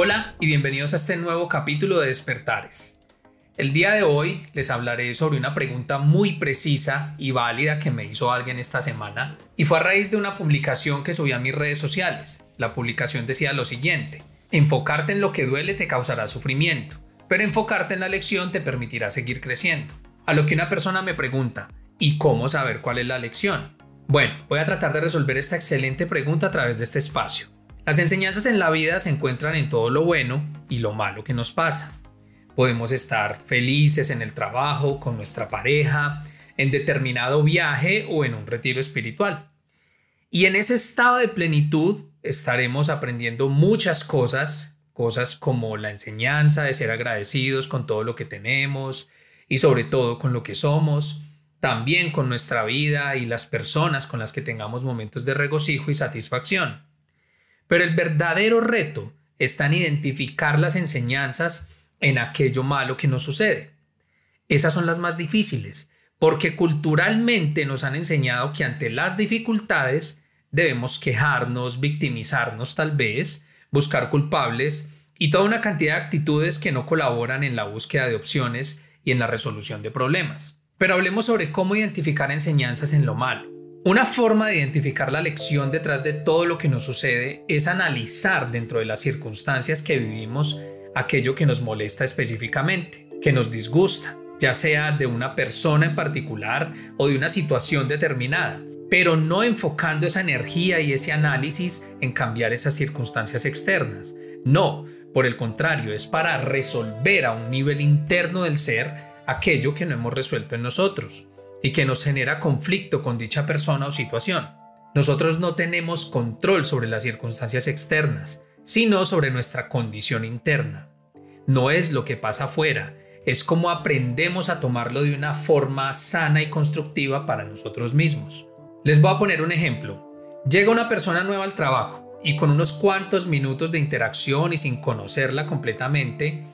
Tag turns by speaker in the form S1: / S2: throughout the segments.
S1: Hola y bienvenidos a este nuevo capítulo de Despertares. El día de hoy les hablaré sobre una pregunta muy precisa y válida que me hizo alguien esta semana y fue a raíz de una publicación que subí a mis redes sociales. La publicación decía lo siguiente, enfocarte en lo que duele te causará sufrimiento, pero enfocarte en la lección te permitirá seguir creciendo. A lo que una persona me pregunta, ¿y cómo saber cuál es la lección? Bueno, voy a tratar de resolver esta excelente pregunta a través de este espacio. Las enseñanzas en la vida se encuentran en todo lo bueno y lo malo que nos pasa. Podemos estar felices en el trabajo, con nuestra pareja, en determinado viaje o en un retiro espiritual. Y en ese estado de plenitud estaremos aprendiendo muchas cosas, cosas como la enseñanza de ser agradecidos con todo lo que tenemos y sobre todo con lo que somos, también con nuestra vida y las personas con las que tengamos momentos de regocijo y satisfacción. Pero el verdadero reto está en identificar las enseñanzas en aquello malo que nos sucede. Esas son las más difíciles, porque culturalmente nos han enseñado que ante las dificultades debemos quejarnos, victimizarnos tal vez, buscar culpables y toda una cantidad de actitudes que no colaboran en la búsqueda de opciones y en la resolución de problemas. Pero hablemos sobre cómo identificar enseñanzas en lo malo. Una forma de identificar la lección detrás de todo lo que nos sucede es analizar dentro de las circunstancias que vivimos aquello que nos molesta específicamente, que nos disgusta, ya sea de una persona en particular o de una situación determinada, pero no enfocando esa energía y ese análisis en cambiar esas circunstancias externas. No, por el contrario, es para resolver a un nivel interno del ser aquello que no hemos resuelto en nosotros y que nos genera conflicto con dicha persona o situación. Nosotros no tenemos control sobre las circunstancias externas, sino sobre nuestra condición interna. No es lo que pasa afuera, es como aprendemos a tomarlo de una forma sana y constructiva para nosotros mismos. Les voy a poner un ejemplo. Llega una persona nueva al trabajo y con unos cuantos minutos de interacción y sin conocerla completamente,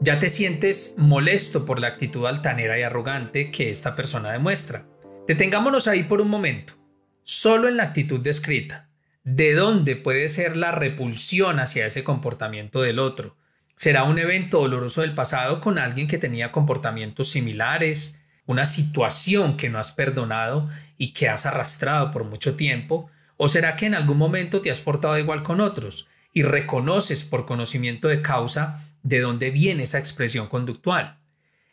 S1: ya te sientes molesto por la actitud altanera y arrogante que esta persona demuestra. Detengámonos ahí por un momento, solo en la actitud descrita. ¿De dónde puede ser la repulsión hacia ese comportamiento del otro? ¿Será un evento doloroso del pasado con alguien que tenía comportamientos similares? ¿Una situación que no has perdonado y que has arrastrado por mucho tiempo? ¿O será que en algún momento te has portado igual con otros y reconoces por conocimiento de causa de dónde viene esa expresión conductual.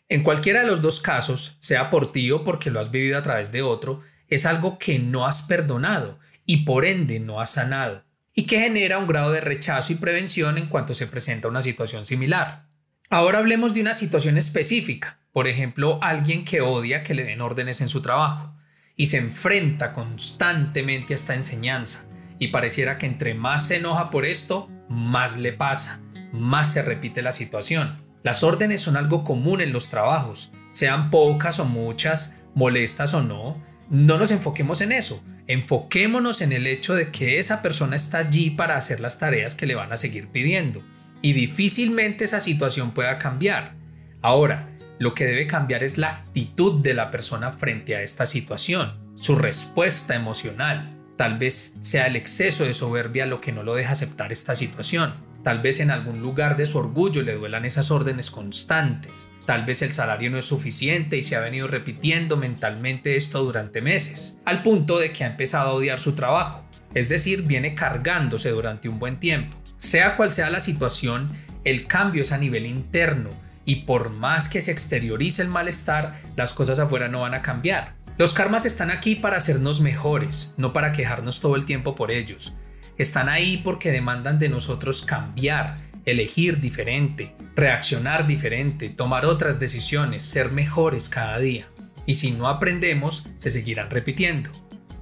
S1: En cualquiera de los dos casos, sea por ti o porque lo has vivido a través de otro, es algo que no has perdonado y por ende no has sanado, y que genera un grado de rechazo y prevención en cuanto se presenta una situación similar. Ahora hablemos de una situación específica, por ejemplo, alguien que odia que le den órdenes en su trabajo y se enfrenta constantemente a esta enseñanza y pareciera que entre más se enoja por esto, más le pasa más se repite la situación. Las órdenes son algo común en los trabajos, sean pocas o muchas, molestas o no. No nos enfoquemos en eso, enfoquémonos en el hecho de que esa persona está allí para hacer las tareas que le van a seguir pidiendo y difícilmente esa situación pueda cambiar. Ahora, lo que debe cambiar es la actitud de la persona frente a esta situación, su respuesta emocional. Tal vez sea el exceso de soberbia lo que no lo deja aceptar esta situación. Tal vez en algún lugar de su orgullo le duelan esas órdenes constantes. Tal vez el salario no es suficiente y se ha venido repitiendo mentalmente esto durante meses, al punto de que ha empezado a odiar su trabajo. Es decir, viene cargándose durante un buen tiempo. Sea cual sea la situación, el cambio es a nivel interno y por más que se exteriorice el malestar, las cosas afuera no van a cambiar. Los karmas están aquí para hacernos mejores, no para quejarnos todo el tiempo por ellos. Están ahí porque demandan de nosotros cambiar, elegir diferente, reaccionar diferente, tomar otras decisiones, ser mejores cada día. Y si no aprendemos, se seguirán repitiendo.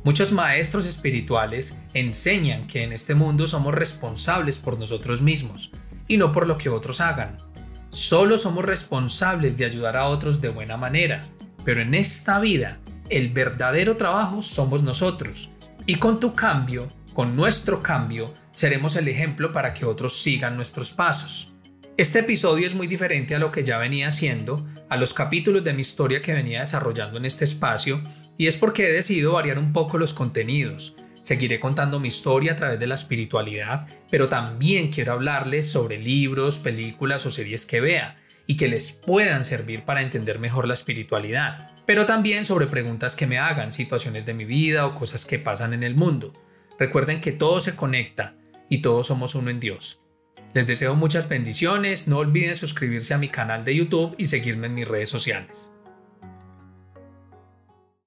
S1: Muchos maestros espirituales enseñan que en este mundo somos responsables por nosotros mismos y no por lo que otros hagan. Solo somos responsables de ayudar a otros de buena manera, pero en esta vida el verdadero trabajo somos nosotros. Y con tu cambio con nuestro cambio, seremos el ejemplo para que otros sigan nuestros pasos. Este episodio es muy diferente a lo que ya venía haciendo, a los capítulos de mi historia que venía desarrollando en este espacio, y es porque he decidido variar un poco los contenidos. Seguiré contando mi historia a través de la espiritualidad, pero también quiero hablarles sobre libros, películas o series que vea y que les puedan servir para entender mejor la espiritualidad, pero también sobre preguntas que me hagan, situaciones de mi vida o cosas que pasan en el mundo. Recuerden que todo se conecta y todos somos uno en Dios. Les deseo muchas bendiciones, no olviden suscribirse a mi canal de YouTube y seguirme en mis redes sociales.